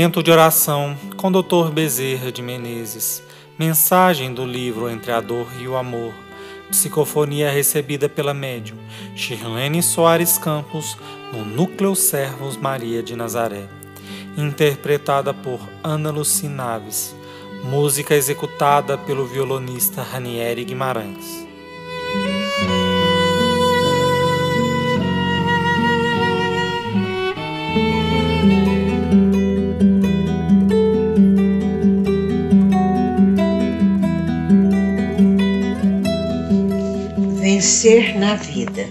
Momento de oração com Dr. Bezerra de Menezes. Mensagem do livro Entre a Dor e o Amor. Psicofonia recebida pela médium Shirlene Soares Campos no Núcleo Servos Maria de Nazaré. Interpretada por Ana Luci Naves. Música executada pelo violonista Ranieri Guimarães. Vencer na vida.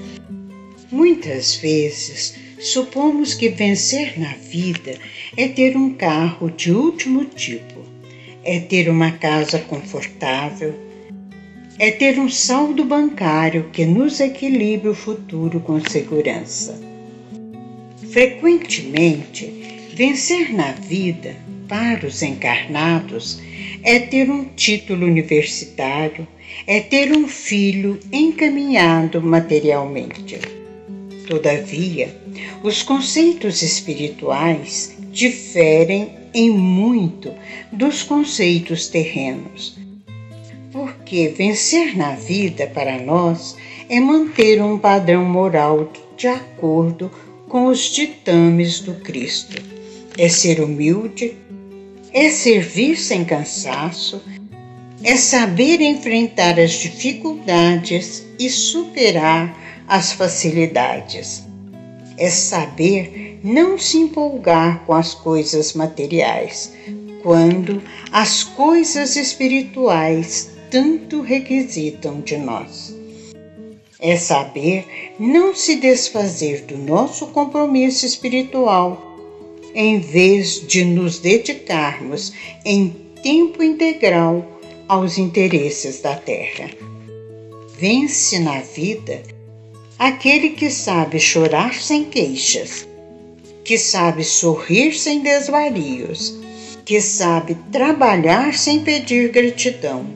Muitas vezes supomos que vencer na vida é ter um carro de último tipo, é ter uma casa confortável, é ter um saldo bancário que nos equilibre o futuro com segurança. Frequentemente, vencer na vida para os encarnados é ter um título universitário, é ter um filho encaminhado materialmente. Todavia, os conceitos espirituais diferem em muito dos conceitos terrenos. Porque vencer na vida para nós é manter um padrão moral de acordo com os ditames do Cristo. É ser humilde, é servir sem cansaço, é saber enfrentar as dificuldades e superar as facilidades. É saber não se empolgar com as coisas materiais, quando as coisas espirituais tanto requisitam de nós. É saber não se desfazer do nosso compromisso espiritual em vez de nos dedicarmos em tempo integral aos interesses da terra. Vence na vida aquele que sabe chorar sem queixas, que sabe sorrir sem desvarios, que sabe trabalhar sem pedir gratidão,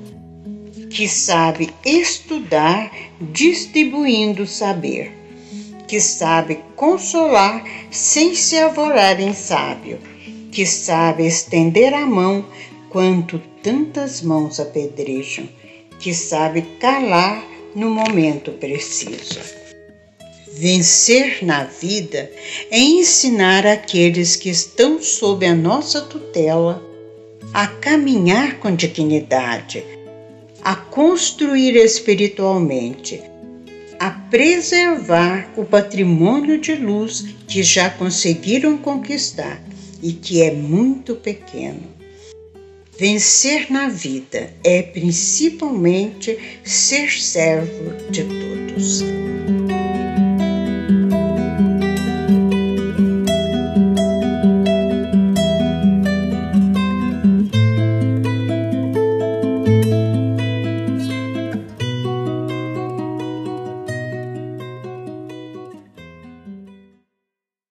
que sabe estudar distribuindo saber que sabe consolar sem se avorar em sábio, que sabe estender a mão quanto tantas mãos apedrejam, que sabe calar no momento preciso. Vencer na vida é ensinar aqueles que estão sob a nossa tutela a caminhar com dignidade, a construir espiritualmente, a preservar o patrimônio de luz que já conseguiram conquistar e que é muito pequeno. Vencer na vida é principalmente ser servo de todos.